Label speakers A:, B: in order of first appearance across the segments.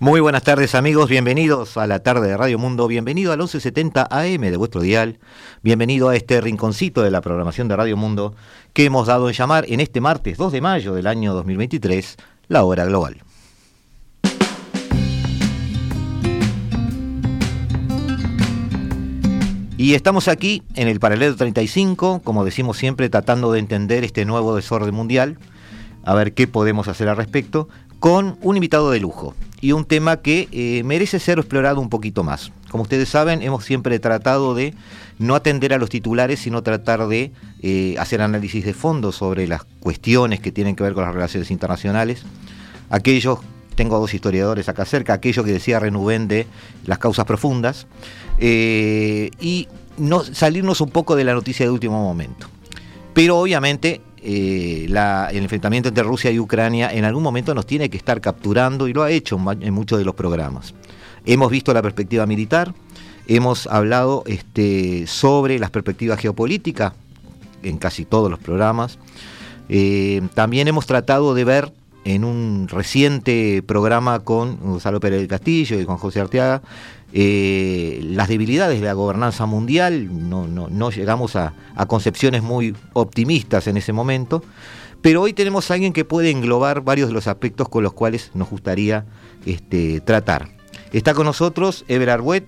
A: Muy buenas tardes amigos, bienvenidos a la tarde de Radio Mundo, bienvenido al 1170 AM de vuestro dial, bienvenido a este rinconcito de la programación de Radio Mundo que hemos dado en llamar en este martes 2 de mayo del año 2023 la hora global. Y estamos aquí en el paralelo 35, como decimos siempre, tratando de entender este nuevo desorden mundial, a ver qué podemos hacer al respecto, con un invitado de lujo y un tema que eh, merece ser explorado un poquito más. Como ustedes saben, hemos siempre tratado de no atender a los titulares, sino tratar de eh, hacer análisis de fondo sobre las cuestiones que tienen que ver con las relaciones internacionales. Aquellos, tengo dos historiadores acá cerca, aquello que decía Renubén de las causas profundas, eh, y no, salirnos un poco de la noticia de último momento. Pero obviamente eh, el enfrentamiento entre Rusia y Ucrania en algún momento nos tiene que estar capturando y lo ha hecho en muchos de los programas. Hemos visto la perspectiva militar, hemos hablado este, sobre las perspectivas geopolíticas en casi todos los programas. Eh, también hemos tratado de ver en un reciente programa con Gonzalo Pérez del Castillo y con José Arteaga eh, las debilidades de la gobernanza mundial, no, llegamos a, concepciones muy optimistas en ese momento, pero hoy tenemos a alguien que puede englobar varios de los aspectos con los cuales nos gustaría este, tratar. Está con nosotros Ever Arguet,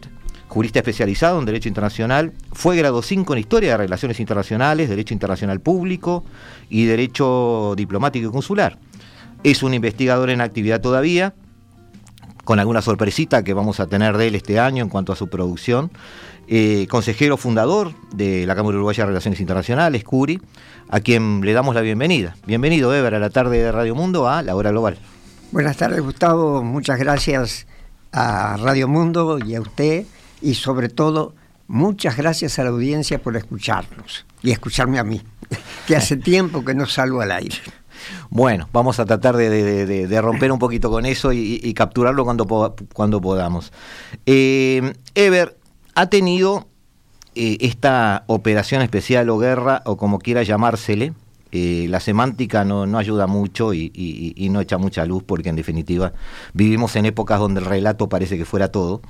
A: jurista especializado en Derecho Internacional, fue grado 5 en Historia de Relaciones Internacionales, Derecho Internacional Público y Derecho Diplomático y Consular. Es un investigador en actividad todavía, con alguna sorpresita que vamos a tener de él este año en cuanto a su producción. Eh, consejero fundador de la Cámara Uruguaya de Relaciones Internacionales, CURI, a quien le damos la bienvenida. Bienvenido, Eber, a la tarde de Radio Mundo, a La Hora Global.
B: Buenas tardes, Gustavo. Muchas gracias a Radio Mundo y a usted. Y sobre todo, muchas gracias a la audiencia por escucharnos y escucharme a mí, que hace tiempo que no salgo al aire.
A: Bueno, vamos a tratar de, romper un poquito con eso y, capturarlo cuando, cuando podamos. Eh, Ever, ¿ha tenido eh, esta operación especial o guerra, o como quiera llamársele? Eh, la semántica no, ayuda mucho y, no echa mucha luz porque en definitiva vivimos en épocas donde el relato parece que fuera todo.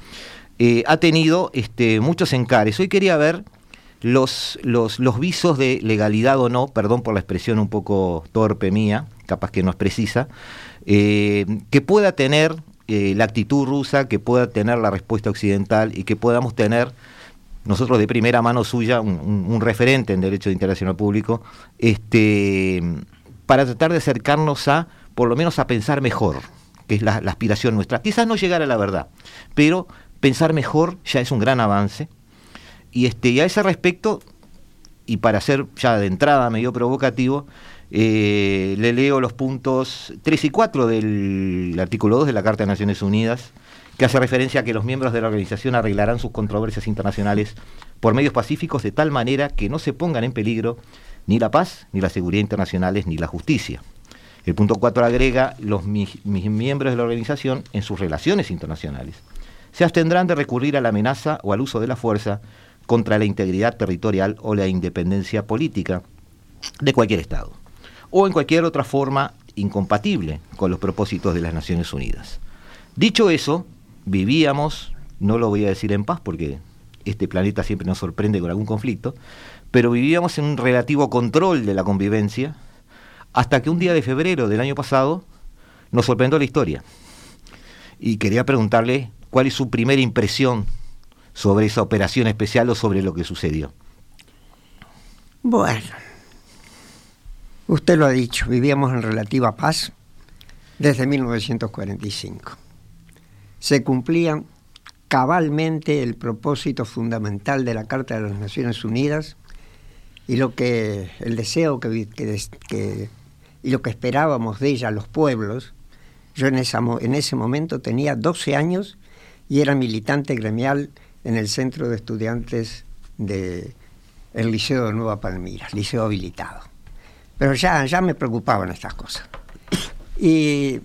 A: ha tenido este, muchos encares. Hoy quería ver los, los, visos de legalidad o no, perdón por la expresión un poco torpe mía, capaz que no es precisa, eh, que pueda tener eh, la actitud rusa, que pueda tener la respuesta occidental y que podamos tener nosotros de primera mano suya, un, referente en derecho internacional público, este, para tratar de acercarnos a, por lo menos a pensar mejor, que es la, la aspiración nuestra. Quizás no llegar a la verdad, pero pensar mejor ya es un gran avance y, este, a ese respecto, y para ser ya de entrada medio provocativo, eh, le leo los puntos 3 y 4 del artículo 2 de la Carta de Naciones Unidas, que hace referencia a que los miembros de la organización arreglarán sus controversias internacionales por medios pacíficos de tal manera que no se pongan en peligro ni la paz, ni la seguridad internacionales, ni la justicia. El punto 4 agrega los miembros de la organización en sus relaciones internacionales. Se abstendrán de recurrir a la amenaza o al uso de la fuerza contra la integridad territorial o la independencia política de cualquier Estado, o en cualquier otra forma incompatible con los propósitos de las Naciones Unidas. Dicho eso, vivíamos, no lo voy a decir en paz porque este planeta siempre nos sorprende con algún conflicto, pero vivíamos en un relativo control de la convivencia hasta que un día de febrero del año pasado nos sorprendió la historia. Y quería preguntarle cuál es su primera impresión sobre esa operación especial o sobre lo que sucedió.
B: Bueno, usted lo ha dicho, vivíamos en relativa paz desde 1945. Se cumplían cabalmente el propósito fundamental de la Carta de las Naciones Unidas y lo que el deseo que, y lo que esperábamos de ella los pueblos Yo en, en ese momento tenía 12 años y era militante gremial en el centro de estudiantes del el Liceo de Nueva Palmira, liceo habilitado. Pero ya, ya me preocupaban estas cosas. Y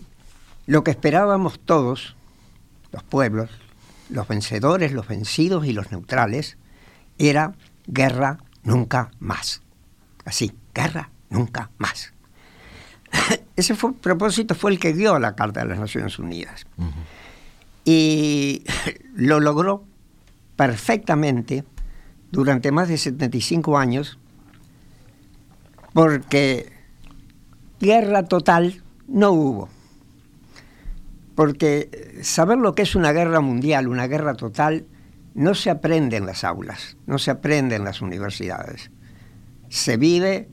B: lo que esperábamos todos, los pueblos, los vencedores, los vencidos y los neutrales, era guerra nunca más. Así, guerra nunca más. Ese fue, propósito fue el que dio la Carta de las Naciones Unidas. Y lo logró perfectamente durante más de 75 años, porque guerra total no hubo. Porque saber lo que es una guerra mundial, una guerra total, no se aprende en las aulas, no se aprende en las universidades. Se vive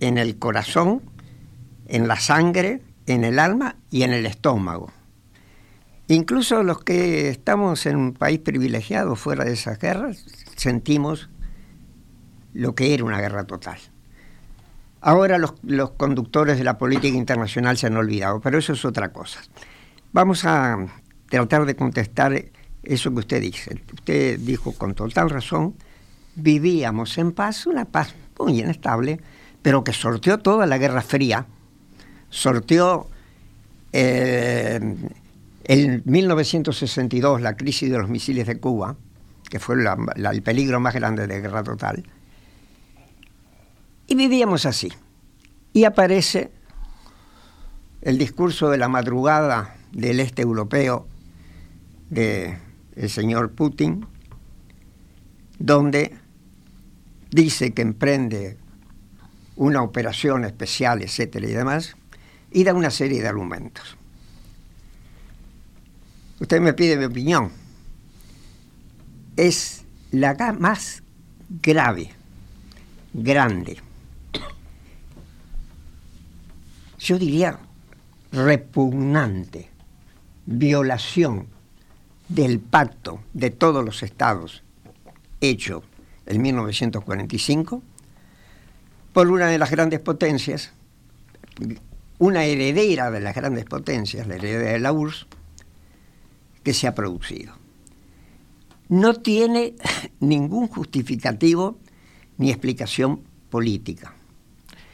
B: en el corazón, en la sangre, en el alma y en el estómago. Incluso los que estamos en un país privilegiado fuera de esas guerras, sentimos lo que era una guerra total. Ahora los, conductores de la política internacional se han olvidado, pero eso es otra cosa. Vamos a tratar de contestar eso que usted dice. Usted dijo con total razón, vivíamos en paz, una paz muy inestable, pero que sorteó toda la Guerra Fría, sorteó eh, en 1962 la crisis de los misiles de Cuba, que fue el peligro más grande de guerra total, y vivíamos así. Y aparece el discurso de la madrugada del este europeo del señor Putin, donde dice que emprende una operación especial, etcétera y demás, y da una serie de argumentos. Usted me pide mi opinión. Es la más grave, grande, yo diría repugnante violación del pacto de todos los estados hecho en 1945 por una de las grandes potencias, una heredera de las grandes potencias, la heredera de la URSS, que se ha producido. No tiene ningún justificativo ni explicación política.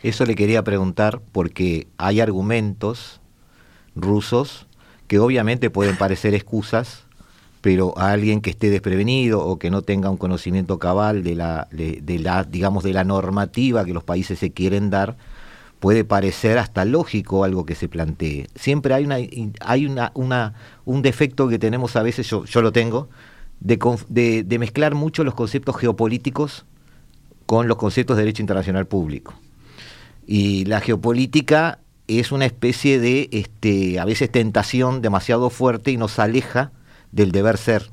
A: Eso le quería preguntar porque hay argumentos rusos que obviamente pueden parecer excusas, pero a alguien que esté desprevenido o que no tenga un conocimiento cabal de la, de, la, digamos, de la normativa que los países se quieren dar, puede parecer hasta lógico algo que se plantee. Siempre hay una, hay una, un defecto que tenemos a veces, yo, yo lo tengo, de, de mezclar mucho los conceptos geopolíticos con los conceptos de derecho internacional público. Y la geopolítica es una especie de, este, a veces, tentación demasiado fuerte y nos aleja del deber ser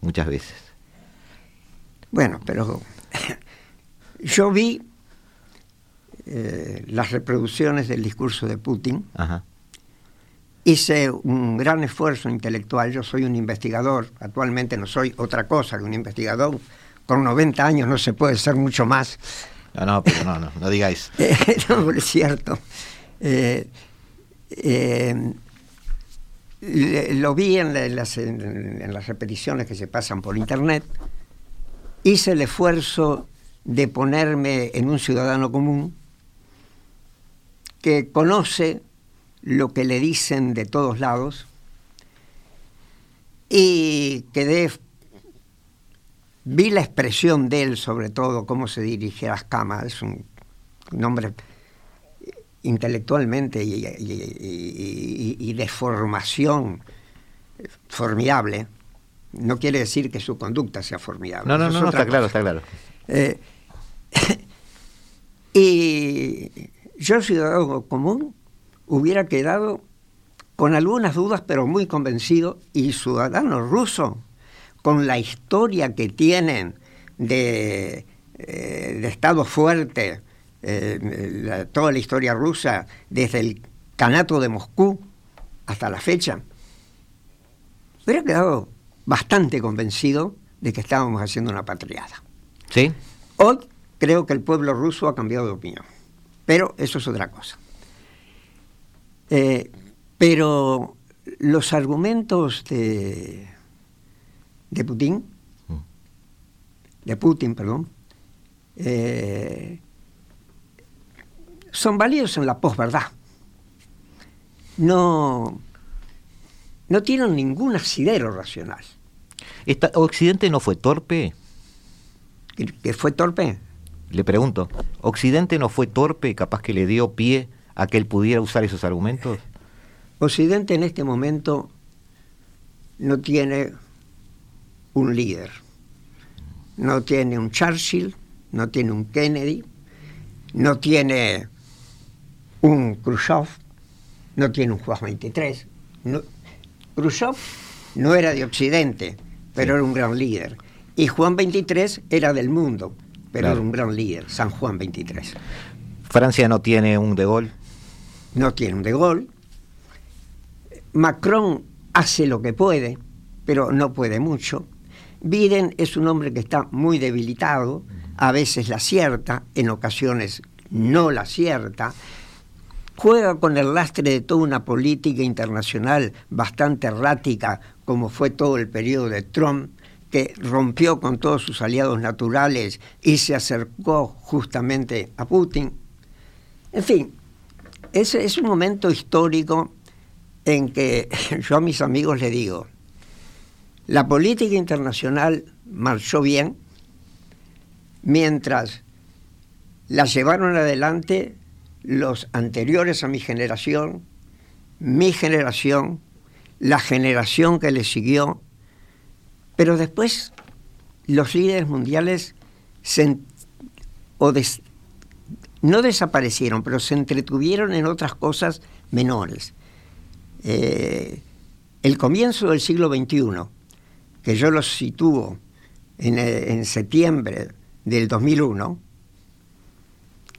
A: muchas veces.
B: Bueno, pero yo vi eh, las reproducciones del discurso de Putin. Hice un gran esfuerzo intelectual. Yo soy un investigador. Actualmente no soy otra cosa que un investigador. Con 90 años no se puede ser mucho más.
A: No, no, pero no, no, no digáis.
B: no, es cierto. Eh, eh, lo vi en, las, en, las, repeticiones que se pasan por internet. Hice el esfuerzo de ponerme en un ciudadano común que conoce lo que le dicen de todos lados y quedé Vi la expresión de él, sobre todo, cómo se dirige a las camas. Es un, hombre intelectualmente y, de formación formidable. No quiere decir que su conducta sea formidable.
A: No, no, no, está claro, está claro.
B: Eh, y yo, ciudadano común, hubiera quedado con algunas dudas, pero muy convencido, y ciudadano ruso con la historia que tienen de, eh, Estado fuerte, eh, toda la historia rusa, desde el Canato de Moscú hasta la fecha, hubiera quedado bastante convencido de que estábamos haciendo una patriada.
A: ¿Sí?
B: Hoy creo que el pueblo ruso ha cambiado de opinión, pero eso es otra cosa. Eh, Pero los argumentos de, de Putin, mm. de Putin, perdón, eh, son válidos en la posverdad. No, no tienen ningún asidero racional.
A: ¿Occidente no fue torpe?
B: ¿Que fue torpe?
A: Le pregunto, ¿Occidente no fue torpe, capaz que le dio pie a que él pudiera usar esos argumentos?
B: Occidente en este momento no tiene un líder, no tiene un Churchill, no tiene un Kennedy, no tiene un Khrushchev, no tiene un Juan 23. No, Khrushchev no era de Occidente, pero era un gran líder. Y Juan 23 era del mundo, pero era un gran líder, San Juan 23.
A: Francia no tiene un de Gaulle.
B: No tiene un de Gaulle. Macron hace lo que puede, pero no puede mucho. Biden es un hombre que está muy debilitado, a veces la acierta, en ocasiones no la acierta. Juega con el lastre de toda una política internacional bastante errática, como fue todo el periodo de Trump, que rompió con todos sus aliados naturales y se acercó justamente a Putin. En fin, ese es un momento histórico en que yo a mis amigos les digo, la política internacional marchó bien mientras la llevaron adelante los anteriores a mi generación, mi generación, la generación que le siguió, pero después los líderes mundiales no desaparecieron, pero se entretuvieron en otras cosas menores. Eh, el comienzo del siglo XXI, que yo lo sitúo en, eh, septiembre del 2001,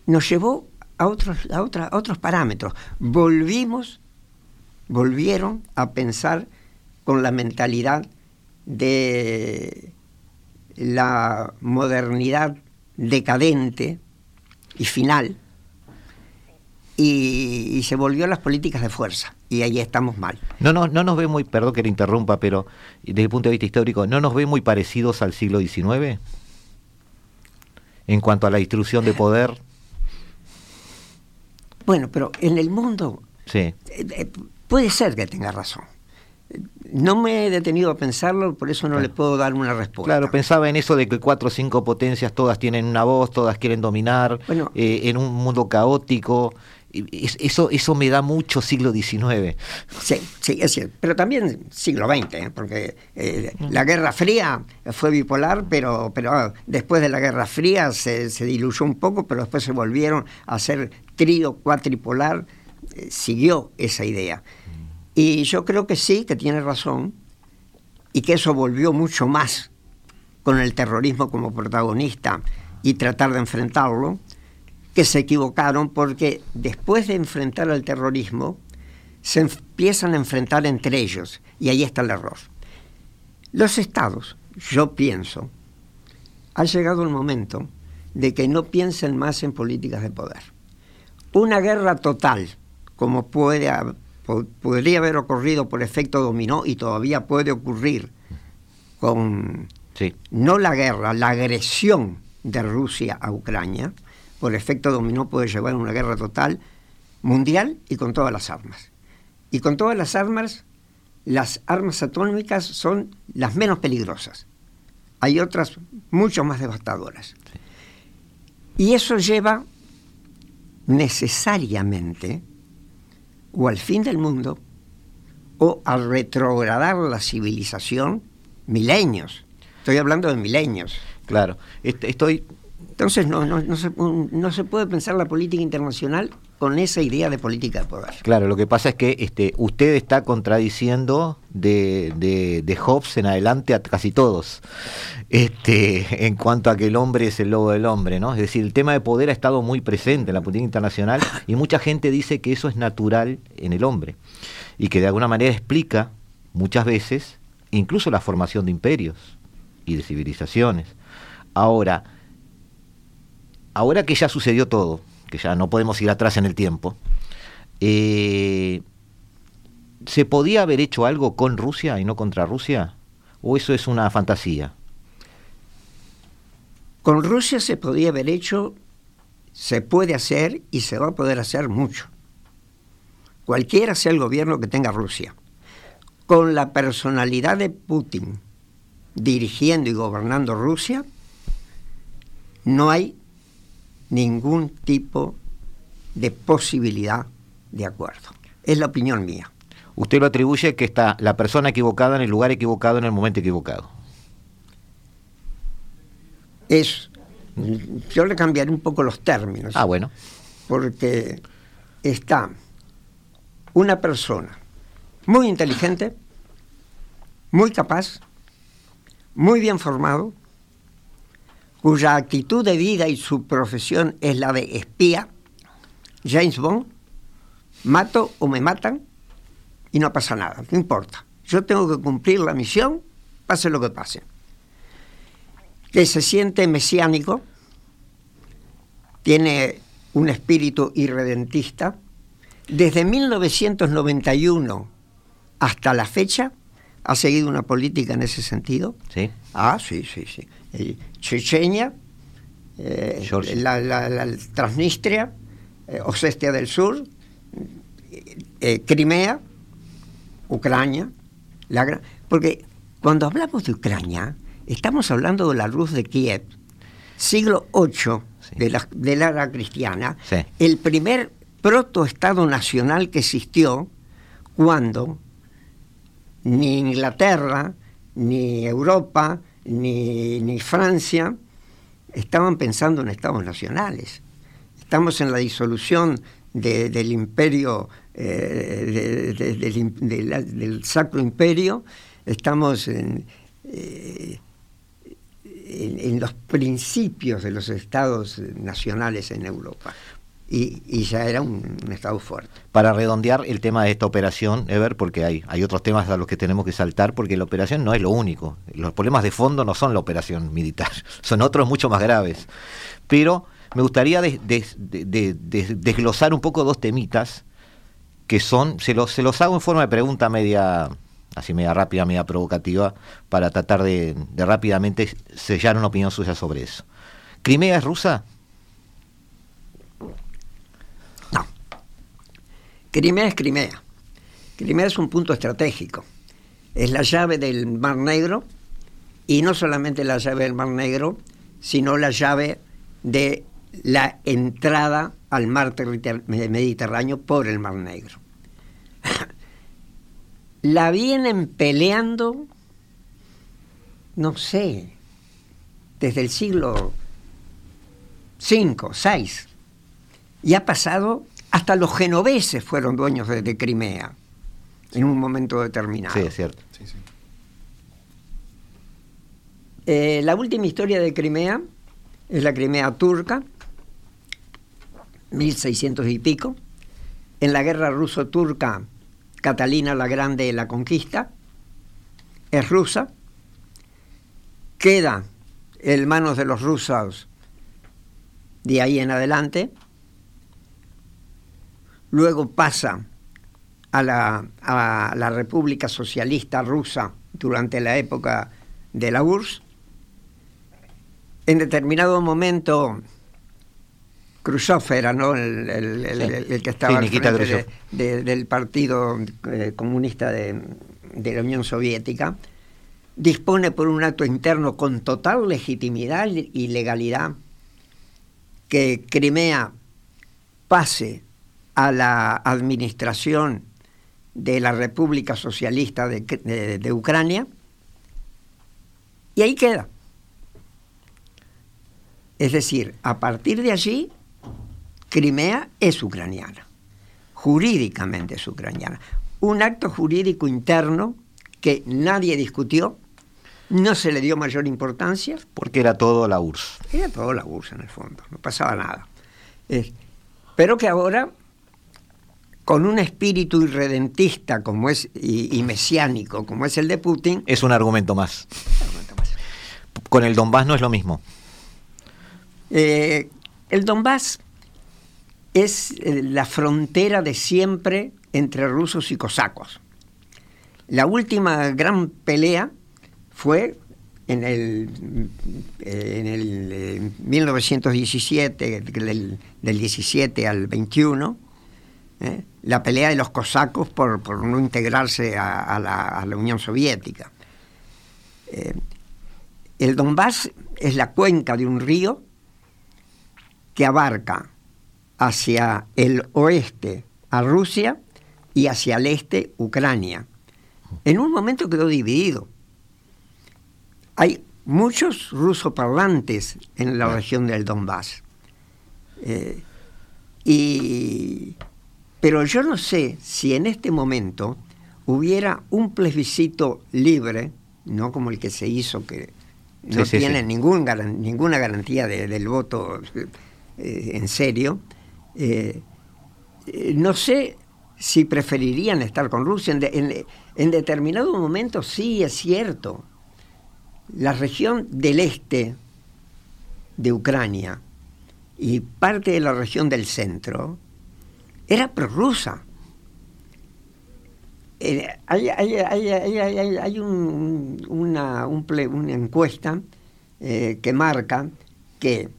B: nos llevó a otros, a otros parámetros. Volvimos, volvieron a pensar con la mentalidad de la modernidad decadente y final y, se volvió a las políticas de fuerza y ahí estamos mal.
A: No, no, no nos ve muy, perdón que le interrumpa, pero desde el punto de vista histórico, ¿no nos ve muy parecidos al siglo XIX? En cuanto a la distribución de poder.
B: Bueno, pero en el mundo
A: sí.
B: Eh, eh, puede ser que tenga razón. No me he detenido a pensarlo, por eso no le puedo dar una respuesta.
A: Claro, pensaba en eso de que cuatro o cinco potencias todas tienen una voz, todas quieren dominar, eh, en un mundo caótico. Eso, eso me da mucho siglo XIX.
B: Sí, sí, es cierto. Pero también siglo XX, ¿eh? porque eh, la Guerra Fría fue bipolar, pero, pero ah, después de la Guerra Fría se, se, diluyó un poco, pero después se volvieron a ser trío cuatripolar. siguió esa idea. Y yo creo que sí, que tiene razón, y que eso volvió mucho más con el terrorismo como protagonista y tratar de enfrentarlo, que se equivocaron porque después de enfrentar al terrorismo, se empiezan a enfrentar entre ellos, y ahí está el error. Los estados, yo pienso, ha llegado el momento de que no piensen más en políticas de poder. Una guerra total, como puede podría haber ocurrido por efecto dominó y todavía puede ocurrir con no la guerra, la agresión de Rusia a Ucrania, por efecto dominó puede llevar a una guerra total mundial y con todas las armas. Y con todas las armas, las armas atómicas son las menos peligrosas. Hay otras mucho más devastadoras. Y eso lleva necesariamente o al fin del mundo o a retrogradar la civilización milenios. Estoy hablando de milenios.
A: Claro, estoy...
B: Entonces no, no, no, se, no se puede pensar la política internacional con esa idea de política de poder.
A: Claro, lo que pasa es que este, usted está contradiciendo de, de, de Hobbes en adelante a casi todos, este, en cuanto a que el hombre es el lobo del hombre, ¿no? Es decir, el tema de poder ha estado muy presente en la política internacional y mucha gente dice que eso es natural en el hombre y que de alguna manera explica muchas veces incluso la formación de imperios y de civilizaciones. Ahora, ahora que ya sucedió todo, que ya no podemos ir atrás en el tiempo, eh, ¿Se podía haber hecho algo con Rusia y no contra Rusia? ¿O eso es una fantasía?
B: Con Rusia se podía haber hecho, se puede hacer y se va a poder hacer mucho. Cualquiera sea el gobierno que tenga Rusia. Con la personalidad de Putin dirigiendo y gobernando Rusia, no hay ningún tipo de posibilidad de acuerdo. Es la opinión mía.
A: Usted lo atribuye que está la persona equivocada en el lugar equivocado en el momento equivocado.
B: Es, yo le cambiaré un poco los términos.
A: Ah, bueno.
B: Porque está una persona muy inteligente, muy capaz, muy bien formado, cuya actitud de vida y su profesión es la de espía, James Bond, mato o me matan y no pasa nada, no importa. Yo tengo que cumplir la misión, pase lo que pase. Que se siente mesiánico, tiene un espíritu irredentista. Desde 1991 hasta la fecha ha seguido una política en ese sentido.
A: Sí.
B: Ah, sí, sí, sí. Chechenia, eh, la, Transnistria, eh, Osestia del Sur, eh, Crimea, Ucrania. La, porque cuando hablamos de Ucrania, estamos hablando de la luz de Kiev, siglo VIII de, la, de la era cristiana, el primer protoestado nacional que existió cuando ni Inglaterra, ni Europa, ni, ni Francia estaban pensando en estados nacionales. Estamos en la disolución del imperio, eh, del, Sacro Imperio, estamos en, eh, en, los principios de los estados nacionales en Europa y, ya era un, estado fuerte.
A: Para redondear el tema de esta operación, Ever, porque hay, hay otros temas a los que tenemos que saltar, porque la operación no es lo único. Los problemas de fondo no son la operación militar, son otros mucho más graves. Pero me gustaría desglosar un poco dos temitas que son, se los, se los hago en forma de pregunta media, así media rápida, media provocativa, para tratar de, de rápidamente sellar una opinión suya sobre eso. ¿Crimea es rusa?
B: Crimea es Crimea. Crimea es un punto estratégico. Es la llave del Mar Negro y no solamente la llave del Mar Negro, sino la llave de la entrada al mar Mediterráneo por el Mar Negro. la vienen peleando, no sé, desde el siglo V, VI, y ha pasado hasta los genoveses fueron dueños de, Crimea en un momento determinado.
A: Sí, es cierto.
B: Eh, la última historia de Crimea es la Crimea turca, 1600 y pico. En la guerra ruso-turca, Catalina la Grande la conquista, es rusa, queda en manos de los rusos de ahí en adelante luego pasa a la, República Socialista Rusa durante la época de la URSS. En determinado momento, Khrushchev era ¿no? el, que estaba al frente del Partido eh, Comunista de, de la Unión Soviética, dispone por un acto interno con total legitimidad y legalidad que Crimea pase a la administración de la República Socialista de, Ucrania y ahí queda. Es decir, a partir de allí, Crimea es ucraniana, jurídicamente es ucraniana. Un acto jurídico interno que nadie discutió, no se le dio mayor importancia.
A: Porque era todo la URSS.
B: Era todo la URSS en el fondo, no pasaba nada. pero que ahora con un espíritu irredentista como es y, mesiánico como es el de Putin.
A: Es un argumento más. Con el Donbass no es lo mismo.
B: Eh, el Donbass es eh, la frontera de siempre entre rusos y cosacos. la última gran pelea fue en el, en el 1917, del, 17 al 21, ¿eh? la pelea de los cosacos por, por no integrarse a, la, Unión Soviética. Eh, el Donbass es la cuenca de un río que abarca hacia el oeste a Rusia y hacia el este Ucrania. En un momento quedó dividido. Hay muchos rusoparlantes en la región del Donbass. Eh, y, pero yo no sé si en este momento hubiera un plebiscito libre, no como el que se hizo, que no tiene ninguna garantía del voto eh, en serio, eh, no sé si preferirían estar con Rusia. En, en, determinado momento sí es cierto. La región del este de Ucrania y parte de la región del centro era prorrusa. hay, hay, una, una, encuesta eh, que marca que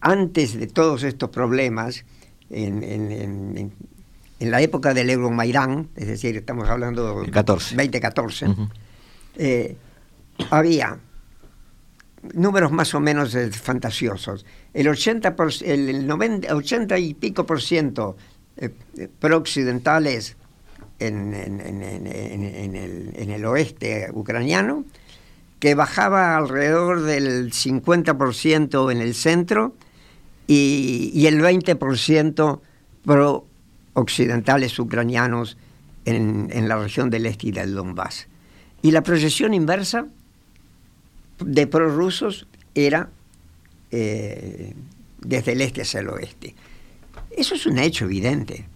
B: antes de todos estos problemas, en, en, en la época del Euromairán, es decir, estamos hablando de 2014, eh, había números más o menos eh, fantasiosos. El 80, el 90, 80 y pico por ciento eh, prooccidentales en, el, oeste ucraniano, que bajaba alrededor del 50% en el centro y, el 20% pro occidentales ucranianos en, la región del este y del Donbass. Y la proyección inversa de prorrusos era eh, desde el este hacia el oeste. Eso es un hecho evidente,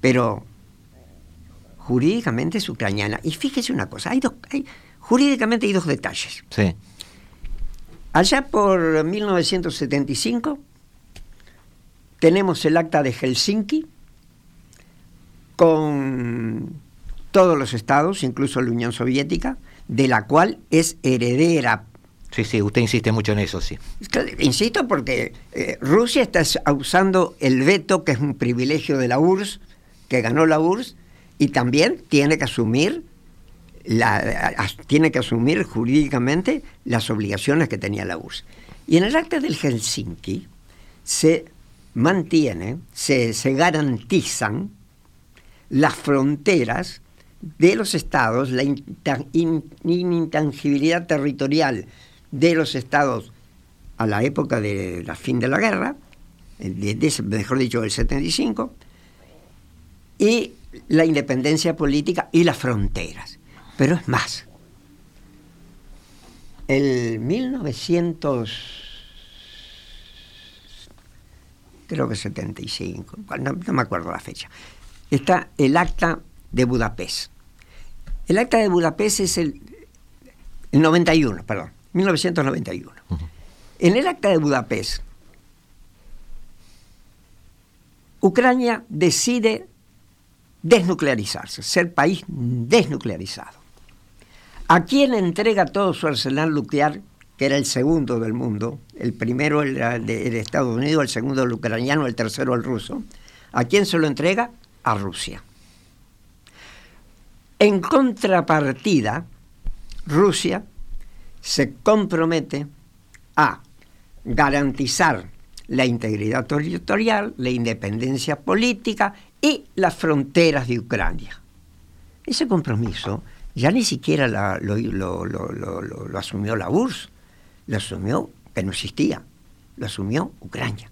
B: pero jurídicamente es ucraniana. Y fíjese una cosa, hay dos, hay, jurídicamente hay dos detalles.
A: Sí.
B: Allá por 1975 tenemos el acta de Helsinki, con todos los estados, incluso la Unión Soviética, de la cual es heredera.
A: Sí, sí, usted insiste mucho en eso, sí.
B: Insisto porque eh, Rusia está usando el veto, que es un privilegio de la URSS, que ganó la URSS, y también tiene que asumir la, tiene que asumir jurídicamente las obligaciones que tenía la URSS. Y en el acta del Helsinki se mantiene, se, se garantizan las fronteras de los estados, la intangibilidad territorial de los estados a la época de la fin de la guerra, mejor dicho, del 75, y la independencia política y las fronteras. Pero es más. El 1900, creo que 75, no me acuerdo la fecha, está el acta de Budapest. El acta de Budapest es el, 91, perdón, 1991. En el acta de Budapest, Ucrania decide desnuclearizarse, ser país desnuclearizado. ¿A quién entrega todo su arsenal nuclear, que era el segundo del mundo? El primero era de, Estados Unidos, el segundo el ucraniano, el tercero el ruso. ¿A quién se lo entrega? a Rusia. En contrapartida, Rusia se compromete a garantizar la integridad territorial, la independencia política y las fronteras de Ucrania. Ese compromiso ya ni siquiera lo, asumió la URSS, lo asumió, que no existía, lo asumió Ucrania.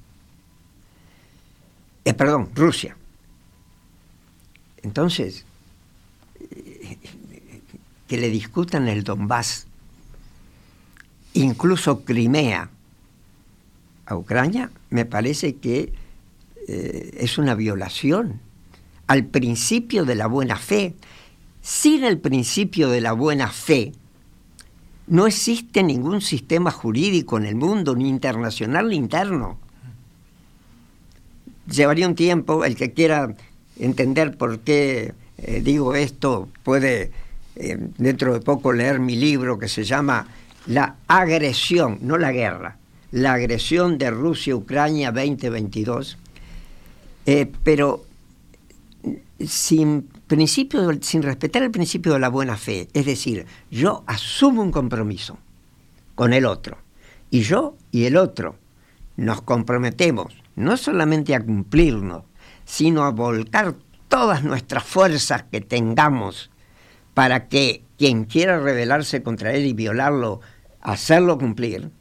B: Eh, perdón, Rusia. Entonces, que le discutan el Donbass, incluso Crimea, a Ucrania, me parece que eh, es una violación al principio de la buena fe. Sin el principio de la buena fe, no existe ningún sistema jurídico en el mundo, ni internacional ni interno. Llevaría un tiempo, el que quiera entender por qué eh, digo esto, puede eh, dentro de poco leer mi libro que se llama La agresión, no la guerra, la agresión de Rusia-Ucrania 2022, eh, pero sin principio, sin respetar el principio de la buena fe, es decir, yo asumo un compromiso con el otro y yo y el otro nos comprometemos no solamente a cumplirnos, sino a volcar todas nuestras fuerzas que tengamos para que quien quiera rebelarse contra él y violarlo, hacerlo cumplir,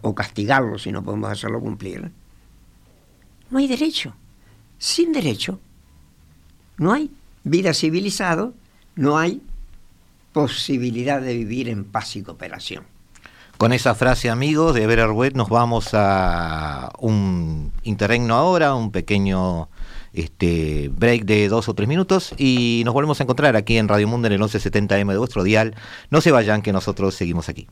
B: o castigarlo si no podemos hacerlo cumplir, no hay derecho. Sin derecho, no hay vida civilizada, no hay posibilidad de vivir en paz y cooperación.
A: Con esa frase, amigos, de Eber nos vamos a un interregno ahora, un pequeño este break de dos o tres minutos y nos volvemos a encontrar aquí en Radio Mundo en el 1170M de vuestro dial. No se vayan, que nosotros seguimos aquí.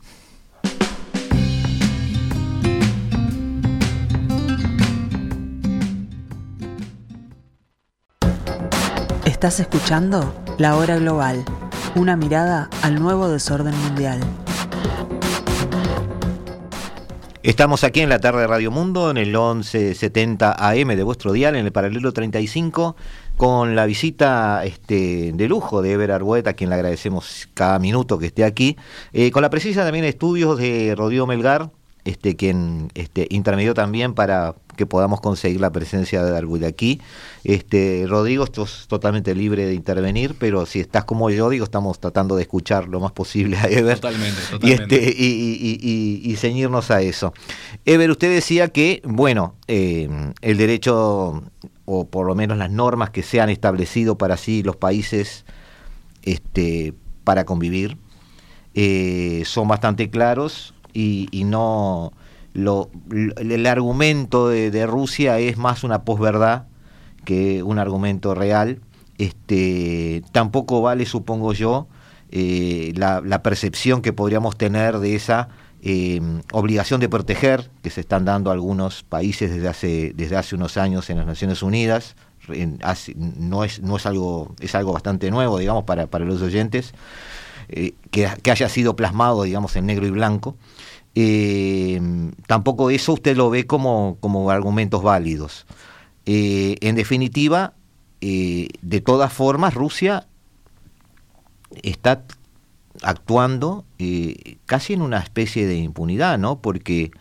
C: Estás escuchando La Hora Global, una mirada al nuevo desorden mundial.
A: Estamos aquí en la tarde de Radio Mundo, en el 1170 AM de vuestro dial, en el paralelo 35, con la visita este, de lujo de Ever Arguet, a quien le agradecemos cada minuto que esté aquí, eh, con la presencia también de estudios de Rodrigo Melgar, este, quien este, intermedió también para que podamos conseguir la presencia de Arguet aquí. Este, Rodrigo, estás totalmente libre de intervenir, pero si estás como yo, digo, estamos tratando de escuchar lo más posible a Ever.
D: Totalmente, totalmente.
A: Y, este, y, y, ceñirnos a eso. Ever, usted decía que, bueno, eh, el derecho, o por lo menos las normas que se han establecido para sí los países este, para convivir, eh, son bastante claros y, no lo, el argumento de, Rusia es más una posverdad que un argumento real. Este, tampoco vale, supongo yo, eh, la, percepción que podríamos tener de esa eh, obligación de proteger que se están dando algunos países desde hace, desde hace unos años en las Naciones Unidas. no, es, no es algo, es algo bastante nuevo, digamos, para, para los oyentes, eh, que, haya sido plasmado, digamos, en negro y blanco eh, tampoco eso usted lo ve como, como argumentos válidos. Eh, en definitiva, de todas formas, Rusia está actuando casi en una especie de impunidad, ¿no? Porque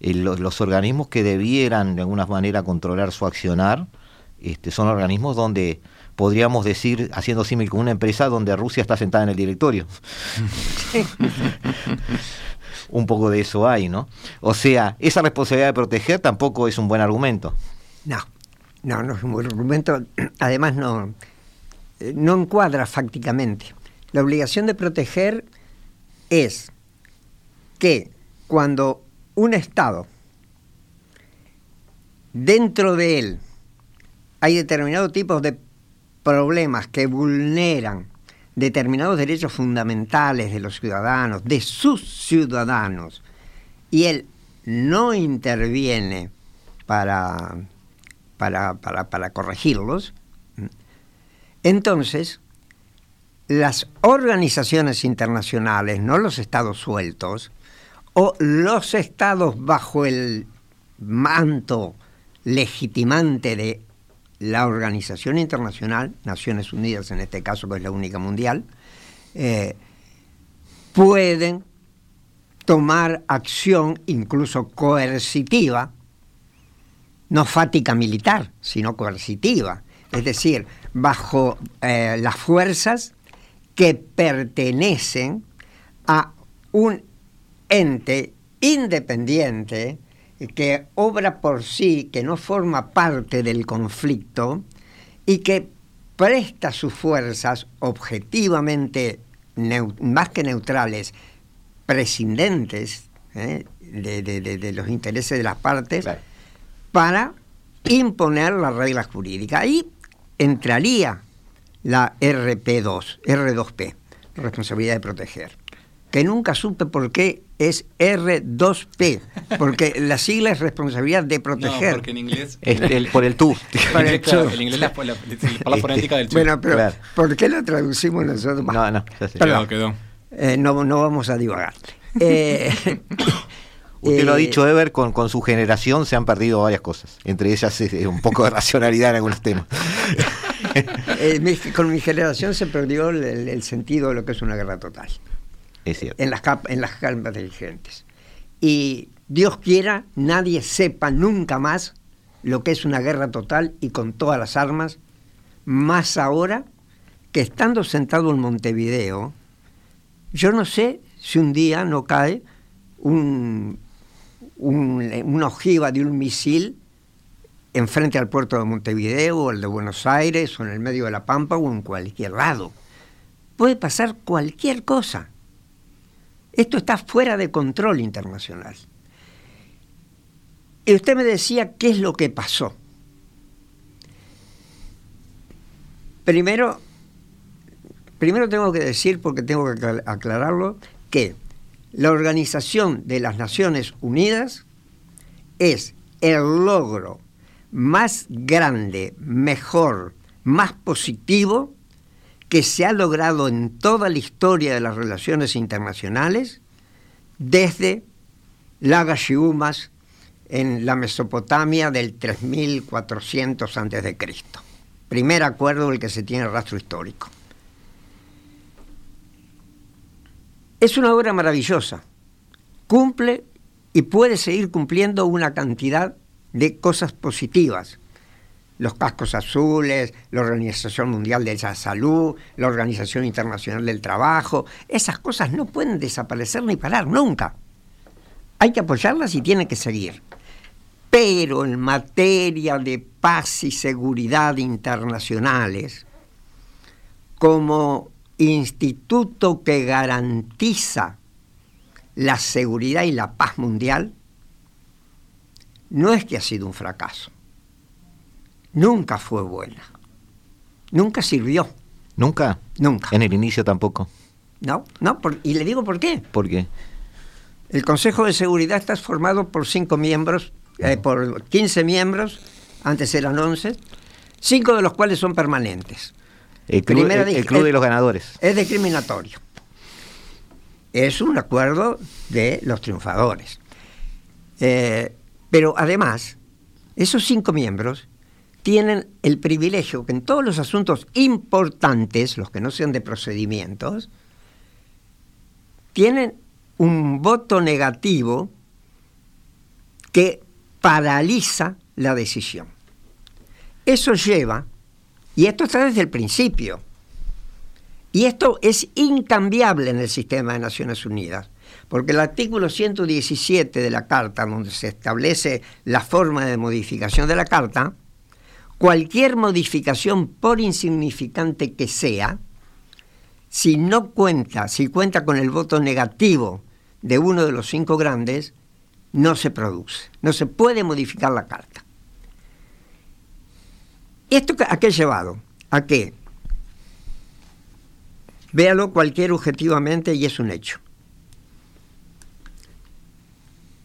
A: los, los, organismos que debieran de alguna manera controlar su accionar este, son organismos donde podríamos decir, haciendo símil con una empresa donde Rusia está sentada en el directorio. un poco de eso hay, ¿no? O sea, esa responsabilidad de proteger tampoco es un buen argumento.
B: No, no, no es un buen argumento. Además, no, no encuadra fácticamente. La obligación de proteger es que cuando un Estado, dentro de él, hay determinados tipos de problemas que vulneran determinados derechos fundamentales de los ciudadanos, de sus ciudadanos, y él no interviene para, para, para, corregirlos, entonces las organizaciones internacionales, no los estados sueltos, o los estados bajo el manto legitimante de la Organización Internacional, Naciones Unidas en este caso, que es la única mundial, eh, pueden tomar acción incluso coercitiva, no fática militar, sino coercitiva, es decir, bajo eh, las fuerzas que pertenecen a un ente independiente que obra por sí, que no forma parte del conflicto y que presta sus fuerzas objetivamente más que neutrales, prescindentes ¿eh? de, los intereses de las partes, para imponer la regla jurídica. Ahí entraría la RP2, R2P, responsabilidad de proteger. Que nunca supe por qué es R2P, porque la sigla es responsabilidad de proteger.
D: No, porque en inglés...
A: el, por el tú.
B: Por el
D: inglés la, la, la, la fonética del tú.
B: Bueno, pero
A: Claro.
B: ¿por qué lo traducimos nosotros?
A: No, no, ya sé.
B: Perdón.
D: quedó, quedó.
B: Eh, no, no vamos a divagar. Eh,
A: Usted lo ha
B: eh,
A: dicho, Ever, con, con su generación se han perdido varias cosas. Entre ellas eh, un poco de racionalidad en algunos temas.
B: eh, mi- con mi generación se perdió el sentido de lo que es una guerra total.
A: Es cierto.
B: en las, en las capas dirigentes. Y Dios quiera, nadie sepa nunca más lo que es una guerra total y con todas las armas, más ahora que estando sentado en Montevideo, yo no sé si un día no cae un, un- una ojiva de un misil enfrente al puerto de Montevideo o el de Buenos Aires o en el medio de la Pampa o en cualquier lado. Puede pasar cualquier cosa. Esto está fuera de control internacional. Y usted me decía qué es lo que pasó. Primero, primero tengo que decir, porque tengo que aclar- aclararlo, que la Organización de las Naciones Unidas es el logro más grande, mejor, más positivo que se ha logrado en toda la historia de las relaciones internacionales desde Lagashiumas en la Mesopotamia del 3400 antes de Cristo. Primer acuerdo del que se tiene rastro histórico. Es una obra maravillosa. Cumple y puede seguir cumpliendo una cantidad de cosas positivas los cascos azules, la Organización Mundial de la Salud, la Organización Internacional del Trabajo, esas cosas no pueden desaparecer ni parar nunca. Hay que apoyarlas y tienen que seguir. Pero en materia de paz y seguridad internacionales, como instituto que garantiza la seguridad y la paz mundial, no es que ha sido un fracaso nunca fue buena. Nunca sirvió.
A: ¿Nunca?
B: Nunca.
A: En el inicio tampoco.
B: No, no, por- y le digo por qué.
A: ¿Por qué?
B: El Consejo de Seguridad está formado por cinco miembros, eh, por 15 miembros, antes eran 11, cinco de los cuales son permanentes.
A: El club,
B: Primera
A: el- club de
B: es-
A: los ganadores.
B: Es discriminatorio. Es un acuerdo de los triunfadores. Eh, pero además, esos cinco miembros tienen el privilegio que en todos los asuntos importantes, los que no sean de procedimientos, tienen un voto negativo que paraliza la decisión. Eso lleva, y esto está desde el principio, y esto es incambiable en el sistema de Naciones Unidas, porque el artículo 117 de la Carta, donde se establece la forma de modificación de la Carta, cualquier modificación, por insignificante que sea, si no cuenta, si cuenta con el voto negativo de uno de los cinco grandes, no se produce, no se puede modificar la Carta. ¿Esto a qué ha llevado? A que, véalo cualquier objetivamente y es un hecho.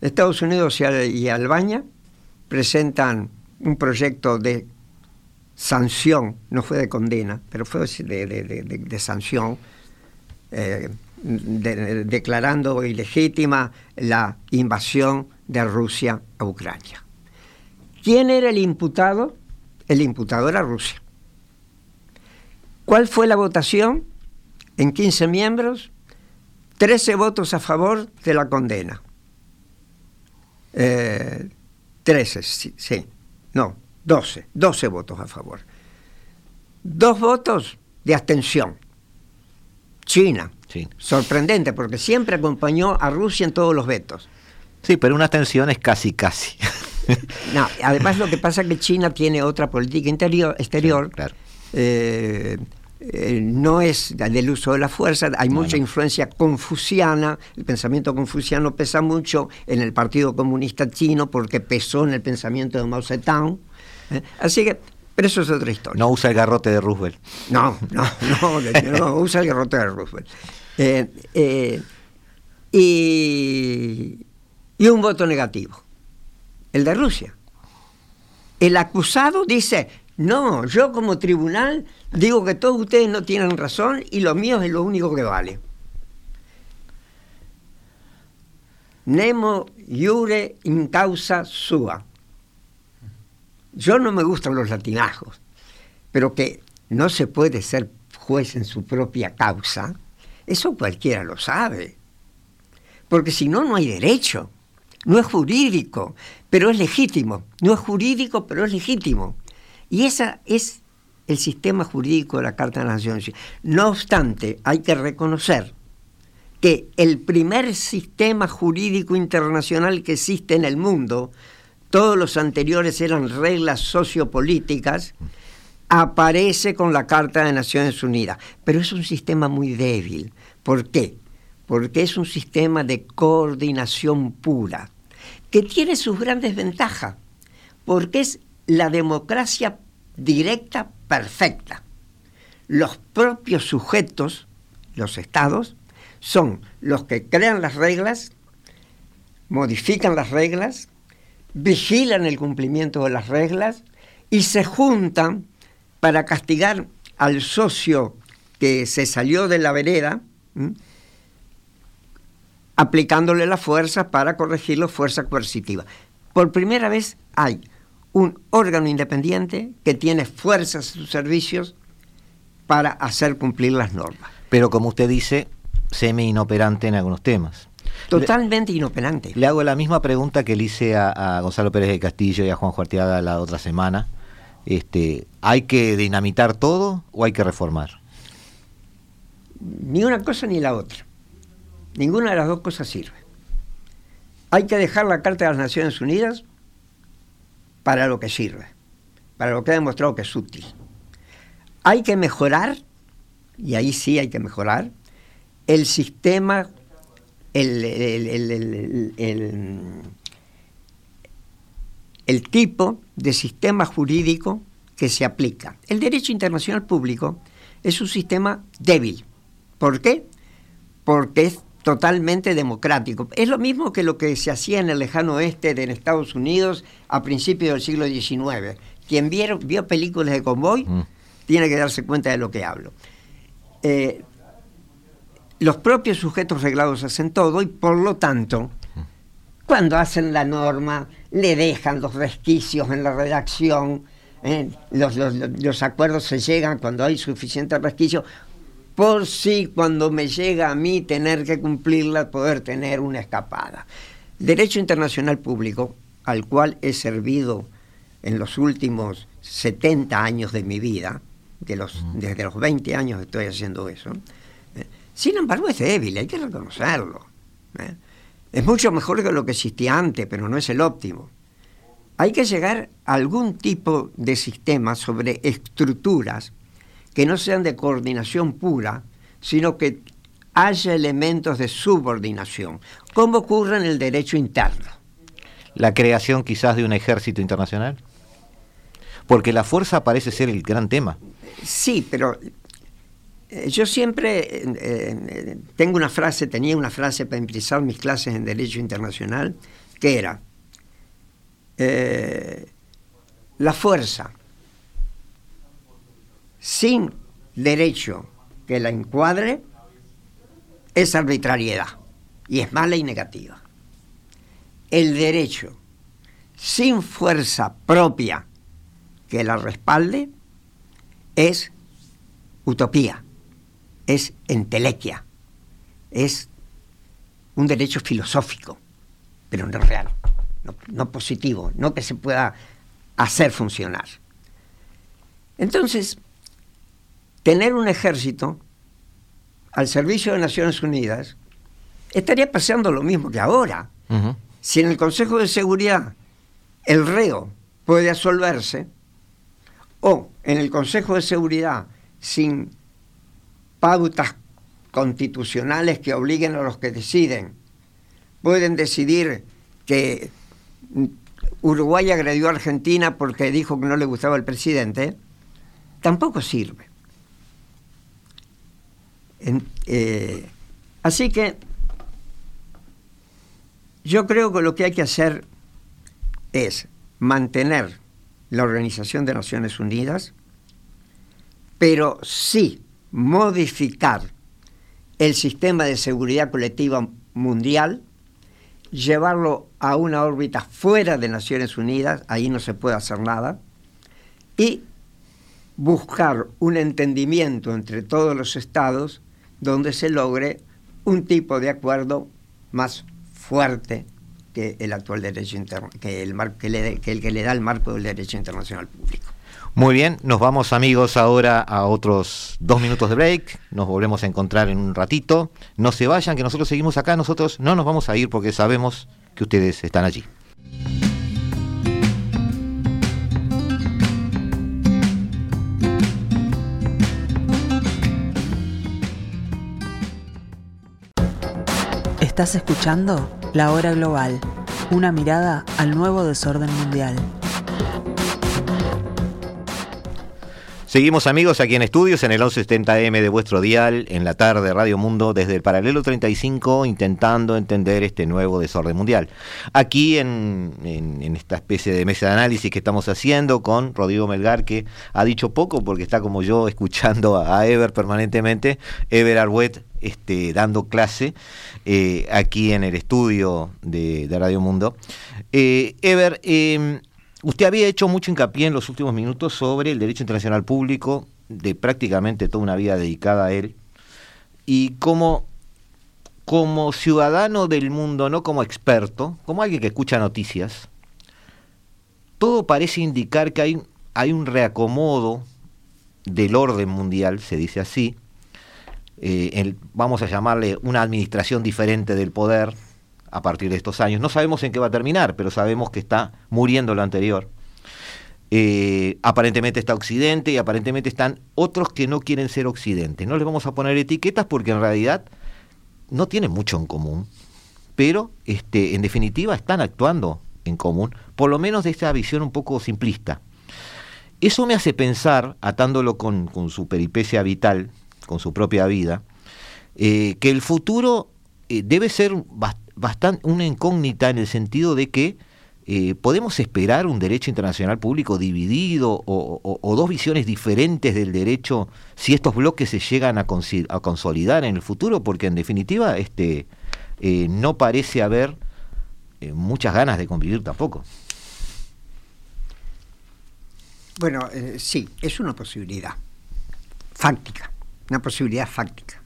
B: Estados Unidos y Albania presentan un proyecto de sanción, no fue de condena, pero fue de, sanción, eh, de- de- declarando ilegítima la invasión de Rusia a Ucrania. ¿Quién era el imputado? El imputado era Rusia. ¿Cuál fue la votación? En 15 miembros, 13 votos a favor de la condena. Eh, 13, sí, sí. No, 12. 12 votos a favor. Dos votos de abstención. China.
A: Sí.
B: Sorprendente, porque siempre acompañó a Rusia en todos los vetos.
A: Sí, pero una abstención es casi, casi.
B: No, además lo que pasa es que China tiene otra política interior, exterior.
A: Sí, claro.
B: eh, eh, no es del uso de la fuerza, hay
A: No,
B: mucha
A: no.
B: influencia confuciana, el pensamiento confuciano pesa mucho en el Partido Comunista Chino porque pesó en el pensamiento de Mao Zedong. ¿Eh? Así que, pero eso es otra historia.
A: No usa el garrote de Roosevelt.
B: No, no, no, no, usa el garrote de Roosevelt. Eh, eh, y, y un voto negativo, el de Rusia. El acusado dice, no, yo como tribunal digo que todos ustedes no tienen razón y lo mío es lo único que vale. Nemo iure in causa sua. Yo no me gustan los latinajos, pero que no se puede ser juez en su propia causa, eso cualquiera lo sabe. Porque si no, no hay derecho. No es jurídico, pero es legítimo. No es jurídico, pero es legítimo. Y ese es el sistema jurídico de la Carta de las Naciones. No obstante, hay que reconocer que el primer sistema jurídico internacional que existe en el mundo, todos los anteriores eran reglas sociopolíticas, aparece con la Carta de Naciones Unidas. Pero es un sistema muy débil. ¿Por qué? Porque es un sistema de coordinación pura, que tiene sus grandes ventajas, porque es la democracia directa perfecta. Los propios sujetos, los estados, son los que crean las reglas, modifican las reglas, vigilan el cumplimiento de las reglas y se juntan para castigar al socio que se salió de la vereda, aplicándole la fuerza para corregirlo, fuerza coercitiva. Por primera vez hay un órgano independiente que tiene fuerzas en sus servicios para hacer cumplir las normas.
A: Pero como usted dice, semi inoperante en algunos temas.
B: Totalmente inoperante.
A: Le hago la misma pregunta que le hice a, Gonzalo Pérez de Castillo y a Juan Juarteada la otra semana. Este, ¿Hay que dinamitar todo o hay que reformar?
B: Ni una cosa ni la otra. Ninguna de las dos cosas sirve. Hay que dejar la Carta de las Naciones Unidas para lo que sirve, para lo que ha demostrado que es útil. Hay que mejorar, y ahí sí hay que mejorar, el sistema, el, el, tipo de sistema jurídico que se aplica. El derecho internacional público es un sistema débil. ¿Por qué? Porque es totalmente democrático. Es lo mismo que lo que se hacía en el lejano oeste de Estados Unidos a principios del siglo XIX. Quien vio, vio películas de convoy mm. tiene que darse cuenta de lo que hablo. Eh, los propios sujetos reglados hacen todo y por lo tanto, cuando hacen la norma, le dejan los resquicios en la redacción, ¿eh? los, los, acuerdos se llegan cuando hay suficiente resquicio por si cuando me llega a mí tener que cumplirla, poder tener una escapada. Derecho internacional público, al cual he servido en los últimos 70 años de mi vida, de los, desde los 20 años estoy haciendo eso. Sin embargo es débil, hay que reconocerlo. ¿eh? Es mucho mejor que lo que existía antes, pero no es el óptimo. Hay que llegar a algún tipo de sistema sobre estructuras que no sean de coordinación pura, sino que haya elementos de subordinación, como ocurre en el derecho interno.
A: La creación quizás de un ejército internacional. Porque la fuerza parece ser el gran tema.
B: Sí, pero yo siempre eh, eh, tengo una frase, tenía una frase para empezar mis clases en Derecho Internacional, que era, la fuerza sin derecho que la encuadre es arbitrariedad y es mala y negativa. El derecho sin fuerza propia que la respalde es utopía, es entelequia, es un derecho filosófico, pero no real, no, no positivo, no que se pueda hacer funcionar. Entonces, tener un ejército al servicio de Naciones Unidas estaría pasando lo mismo que ahora. Si en el Consejo de Seguridad el reo puede absolverse, o en el Consejo de Seguridad sin pautas constitucionales que obliguen a los que deciden, pueden decidir que Uruguay agredió a Argentina porque dijo que no le gustaba el presidente, tampoco sirve. Eh, así que Yo creo que lo que hay que hacer es mantener la Organización de Naciones Unidas, pero sí modificar el sistema de seguridad colectiva mundial, llevarlo a una órbita fuera de Naciones Unidas, ahí no se puede hacer nada, y buscar un entendimiento entre todos los estados donde se logre un tipo de acuerdo más fuerte que el actual derecho interno, que el, que, le, que el que le da el marco del derecho internacional público.
A: Muy bien, nos vamos amigos ahora a otros dos minutos de break, nos volvemos a encontrar en un ratito, no se vayan, que nosotros seguimos acá, nosotros no nos vamos a ir porque sabemos que ustedes están allí.
C: Estás escuchando La Hora Global, una mirada al nuevo desorden mundial.
A: Seguimos amigos aquí en estudios en el 1170M de vuestro dial, en la tarde Radio Mundo, desde el paralelo 35, intentando entender este nuevo desorden mundial. Aquí en, esta especie de mesa de análisis que estamos haciendo con Rodrigo Melgar, que ha dicho poco porque está como yo escuchando a, a Ever permanentemente, Ever Arwet este, dando clase eh, aquí en el estudio de, Radio Mundo. Eh, Ever, em, usted había hecho mucho hincapié en los últimos minutos sobre el derecho internacional público, de prácticamente toda una vida dedicada a él, y como, como ciudadano del mundo, no como experto, como alguien que escucha noticias, todo parece indicar que hay, hay un reacomodo del orden mundial, se dice así, eh, vamos a llamarle una administración diferente del poder a partir de estos años. No sabemos en qué va a terminar, pero sabemos que está muriendo lo anterior. Eh, aparentemente está Occidente y aparentemente están otros que no quieren ser Occidente. No les vamos a poner etiquetas porque en realidad no tienen mucho en común, pero este, en definitiva están actuando en común, por lo menos de esta visión un poco simplista. Eso me hace pensar, atándolo con, su peripecia vital, con su propia vida, eh, que el futuro eh, debe ser bastante una incógnita en el sentido de que eh, podemos esperar un derecho internacional público dividido o, dos visiones diferentes del derecho si estos bloques se llegan a, consolidar en el futuro, porque en definitiva este, no parece haber muchas ganas de convivir tampoco.
B: Bueno, sí, es una posibilidad fáctica una posibilidad fáctica.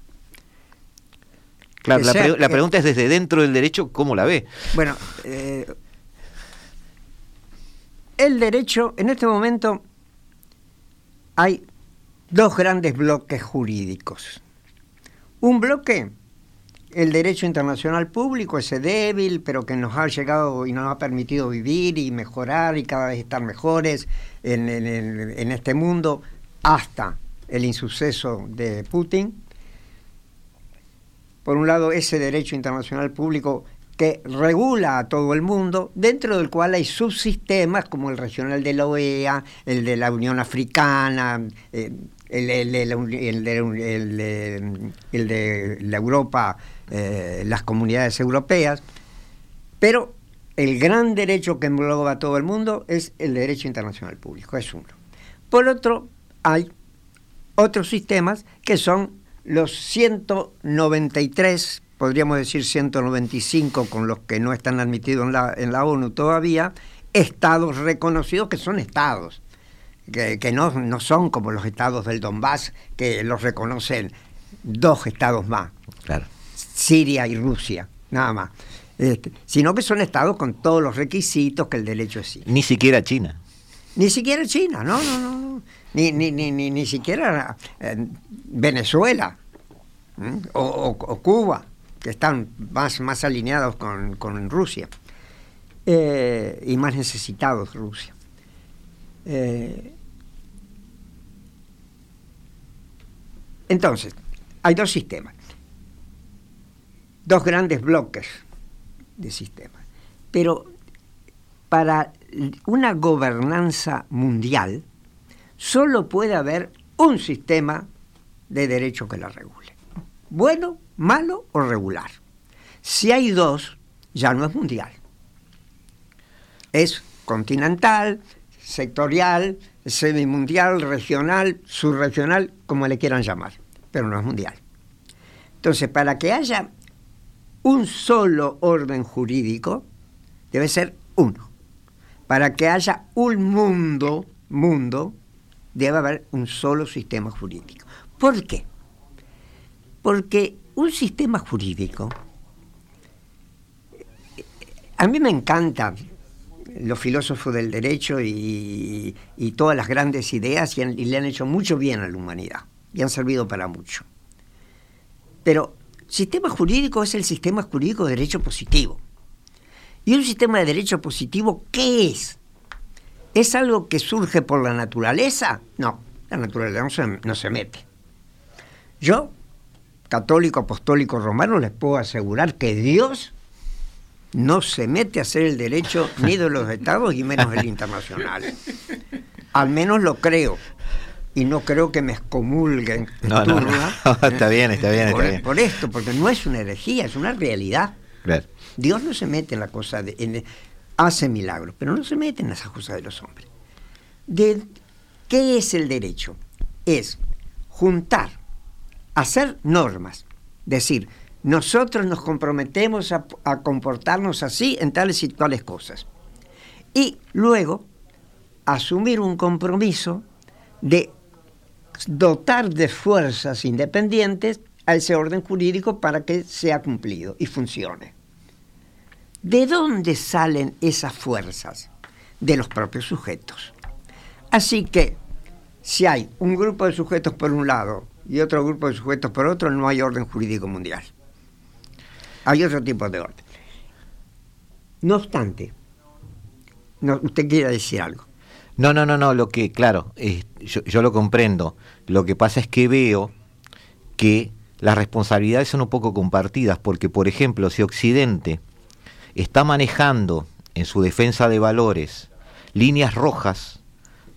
A: Claro, la, pregunta es desde dentro del derecho, ¿cómo la ve?
B: Bueno, eh, el derecho, en este momento hay dos grandes bloques jurídicos. Un bloque, el derecho internacional público, ese débil, pero que nos ha llegado y nos ha permitido vivir y mejorar y cada vez estar mejores en, en este mundo, hasta el insuceso de Putin. Por un lado, ese derecho internacional público que regula a todo el mundo, dentro del cual hay subsistemas como el regional de la OEA, el de la Unión Africana, el, de, la Europa, eh, las comunidades europeas, pero el gran derecho que engloba a todo el mundo es el derecho internacional público, es uno. Por otro, hay otros sistemas que son los 193, podríamos decir 195 con los que no están admitidos en la, en la ONU todavía, estados reconocidos que son estados, que, no, no son como los estados del Donbass, que los reconocen dos estados más, claro. Siria y Rusia, nada más. Este, sino que son estados con todos los requisitos que el derecho exige.
A: Ni siquiera China.
B: Ni siquiera China, no, no, no ni, ni, ni, ni, ni siquiera eh, Venezuela o, Cuba, que están más, más alineados con, Rusia. Eh, y más necesitados Rusia. Eh, entonces, hay dos sistemas, dos grandes bloques de sistemas, pero para una gobernanza mundial, solo puede haber un sistema de derecho que la regule. Bueno, malo o regular. Si hay dos, ya no es mundial. Es continental, sectorial, semimundial, regional, subregional, como le quieran llamar, pero no es mundial. Entonces, para que haya un solo orden jurídico, debe ser uno. Para que haya un mundo, mundo, debe haber un solo sistema jurídico. ¿Por qué? Porque un sistema jurídico, a mí me encanta los filósofos del derecho y, todas las grandes ideas y, y, le han hecho mucho bien a la humanidad y han servido para mucho. Pero sistema jurídico es el sistema jurídico de derecho positivo. ¿Y un sistema de derecho positivo qué es? ¿Es algo que surge por la naturaleza? No, la naturaleza no se, no se mete. Yo, católico, apostólico, romano, les puedo asegurar que Dios no se mete a hacer el derecho ni de los estados y menos el internacional. Al menos lo creo. Y no creo que me excomulguen.
A: No, no, no, está bien, está bien,
B: por,
A: está bien.
B: Por esto, porque no es una herejía, es una realidad. Dios no se mete en la cosa de... hace milagros, pero no se mete en esas cosas de los hombres. De, ¿Qué es el derecho? Es juntar, hacer normas, decir, nosotros nos comprometemos a, comportarnos así en tales y tales cosas. Y luego asumir un compromiso de dotar de fuerzas independientes a ese orden jurídico para que sea cumplido y funcione. ¿De dónde salen esas fuerzas? De los propios sujetos. Así que si hay un grupo de sujetos por un lado y otro grupo de sujetos por otro, no hay orden jurídico mundial. Hay otro tipo de orden. No obstante, no, usted quiere decir algo.
A: No, no, no, no, lo que, claro, yo, yo, lo comprendo. Lo que pasa es que veo que las responsabilidades son un poco compartidas, porque, por ejemplo, si Occidente está manejando en su defensa de valores líneas rojas,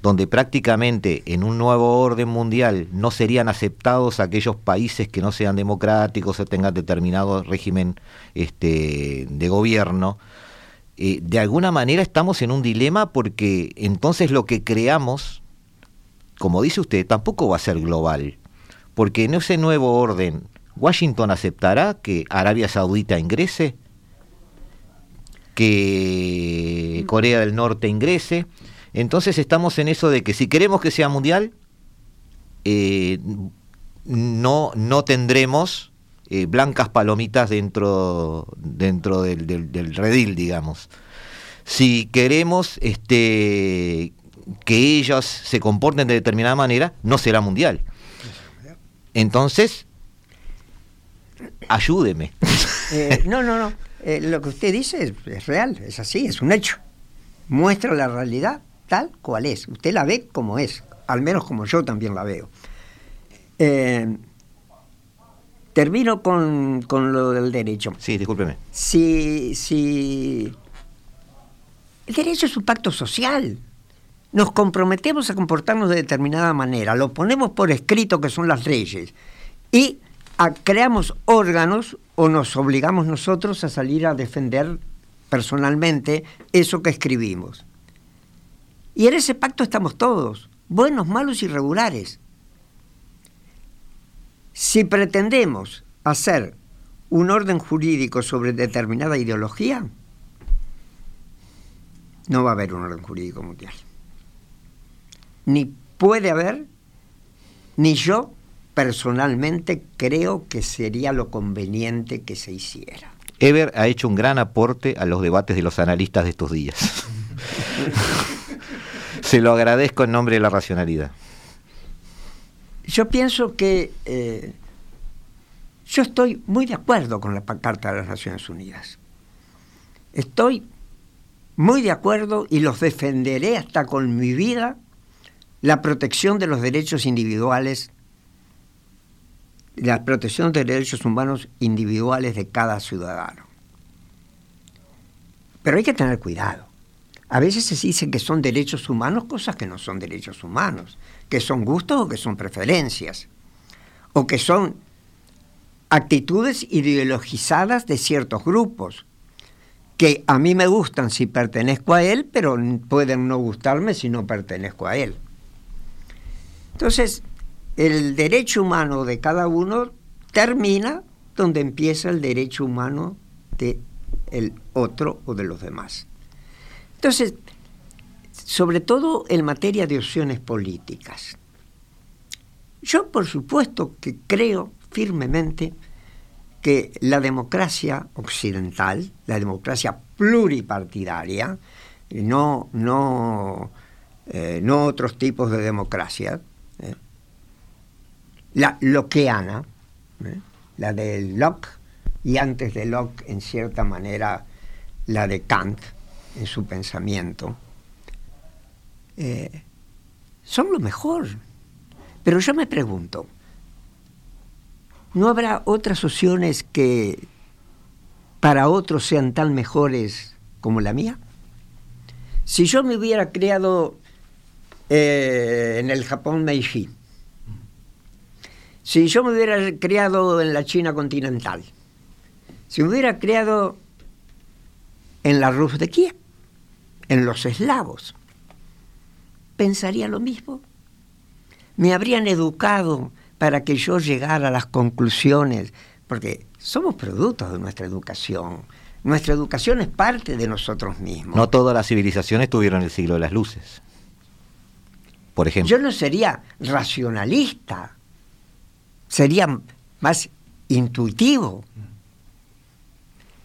A: donde prácticamente en un nuevo orden mundial no serían aceptados aquellos países que no sean democráticos o tengan determinado régimen este, de gobierno, eh, de alguna manera estamos en un dilema porque entonces lo que creamos, como dice usted, tampoco va a ser global, porque en ese nuevo orden, ¿Washington aceptará que Arabia Saudita ingrese? ¿Que Corea del Norte ingrese? Entonces estamos en eso de que si queremos que sea mundial, eh, no, no tendremos eh, blancas palomitas dentro, dentro del, redil, digamos. Si queremos este, que ellos se comporten de determinada manera, no será mundial. Entonces, ayúdeme.
B: Eh, no, no, no. Lo que usted dice es real, es así, es un hecho. Muestra la realidad tal cual es. Usted la ve como es, al menos como yo también la veo. Eh, termino con, con, lo del derecho.
A: Sí, discúlpeme.
B: Si, si el derecho es un pacto social. Nos comprometemos a comportarnos de determinada manera, lo ponemos por escrito que son las leyes y creamos órganos o nos obligamos nosotros a salir a defender personalmente eso que escribimos. Y en ese pacto estamos todos, buenos, malos y regulares. Si pretendemos hacer un orden jurídico sobre determinada ideología, no va a haber un orden jurídico mundial. Ni puede haber, ni yo personalmente creo que sería lo conveniente que se hiciera.
A: Ever ha hecho un gran aporte a los debates de los analistas de estos días. Se lo agradezco en nombre de la racionalidad.
B: Yo pienso que eh, yo estoy muy de acuerdo con la Carta de las Naciones Unidas. Estoy muy de acuerdo y los defenderé hasta con mi vida la protección de los derechos individuales, la protección de derechos humanos individuales de cada ciudadano. Pero hay que tener cuidado. A veces se dice que son derechos humanos cosas que no son derechos humanos, que son gustos o que son preferencias, o que son actitudes ideologizadas de ciertos grupos. que a mí me gustan si pertenezco a él, pero pueden no gustarme si no pertenezco a él. Entonces, el derecho humano de cada uno termina donde empieza el derecho humano de el otro o de los demás. Entonces, sobre todo en materia de opciones políticas. Yo, por supuesto, que creo firmemente que la democracia occidental, la democracia pluripartidaria, no, no, eh, no otros tipos de democracia. La loqueana, ¿eh? la de Locke, y antes de Locke, en cierta manera, la de Kant, en su pensamiento, son lo mejor. Pero yo me pregunto, ¿No habrá otras opciones que para otros sean tan mejores como la mía? Si yo me hubiera criado eh, en el Japón Meiji, si yo me hubiera criado en la China continental, si me hubiera criado en la Rus de Kiev, en los eslavos, ¿pensaría lo mismo? ¿Me habrían educado para que yo llegara a las conclusiones, porque somos productos de nuestra educación. Nuestra educación es parte de nosotros mismos.
A: No todas las civilizaciones tuvieron el siglo de las luces. Por ejemplo.
B: Yo no sería racionalista, sería más intuitivo.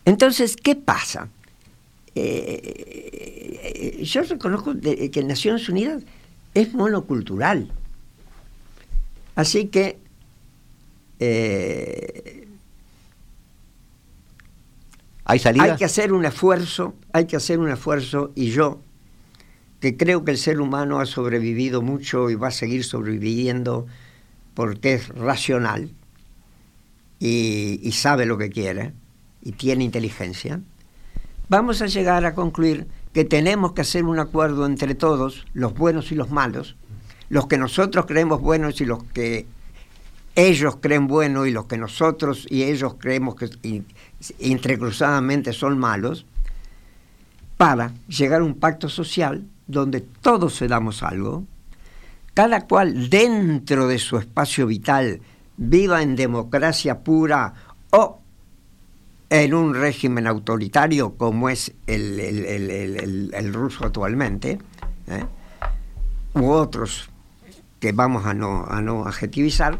B: Entonces, ¿qué pasa? Eh, yo reconozco que Naciones Unidas es monocultural. Así que eh,
A: ¿Hay,
B: hay que hacer un esfuerzo, hay que hacer un esfuerzo y yo, que creo que el ser humano ha sobrevivido mucho y va a seguir sobreviviendo porque es racional y, sabe lo que quiere y tiene inteligencia, vamos a llegar a concluir que tenemos que hacer un acuerdo entre todos, los buenos y los malos, los que nosotros creemos buenos y los que ellos creen buenos y los que nosotros y ellos creemos que entrecruzadamente son malos, para llegar a un pacto social donde todos se damos algo, cada cual dentro de su espacio vital viva en democracia pura o en un régimen autoritario como es el, ruso actualmente, ¿eh? u otros que vamos a no, a no adjetivizar,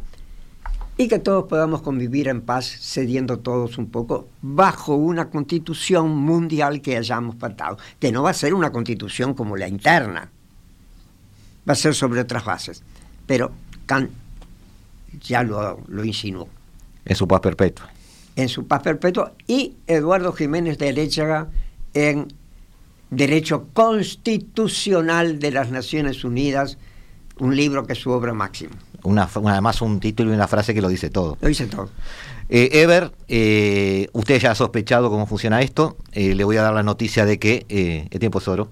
B: y que todos podamos convivir en paz, cediendo todos un poco, bajo una constitución mundial que hayamos pactado, que no va a ser una constitución como la interna, va a ser sobre otras bases, pero Kant ya lo, lo insinuó.
A: En su paz perpetua.
B: En su paz perpetua, y Eduardo Jiménez de Eréchaga en Derecho Constitucional de las Naciones Unidas, un libro que es su obra máxima.
A: Una, además un título y una frase que lo dice todo.
B: Lo dice todo.
A: Eh, Ever, eh, usted ya ha sospechado cómo funciona esto. Eh, le voy a dar la noticia de que el tiempo es oro.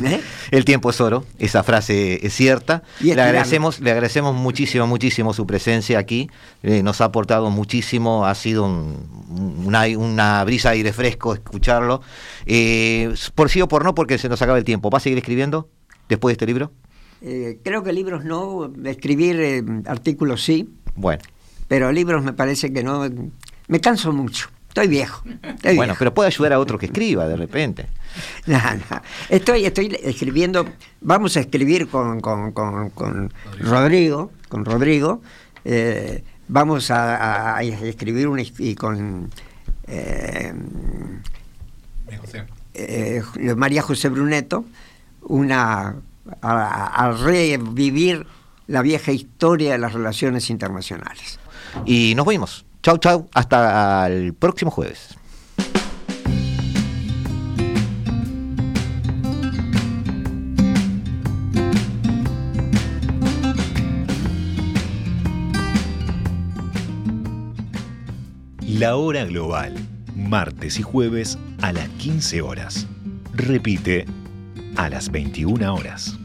A: El tiempo es oro. Esa frase es cierta. le agradecemos, le agradecemos muchísimo, muchísimo su presencia aquí. nos ha aportado muchísimo. Ha sido una, una, brisa de aire fresco escucharlo. por sí o por no, porque se nos acaba el tiempo. ¿Va a seguir escribiendo después de este libro?
B: Eh, creo que libros no, escribir eh, artículos sí.
A: Bueno.
B: Pero libros me parece que no. Me canso mucho. Estoy viejo.
A: bueno, pero puede ayudar a otro que escriba de repente.
B: No, no. Estoy, estoy escribiendo. Vamos a escribir con, con, con, Rodrigo. Con Rodrigo. Eh, vamos a, escribir un, y con. María José Bruneto. Una a, revivir la vieja historia de las relaciones internacionales.
A: Y nos vemos. Chau, chau. Hasta el próximo jueves.
E: La hora global, martes y jueves a las 15 horas. Repite a las 21 horas.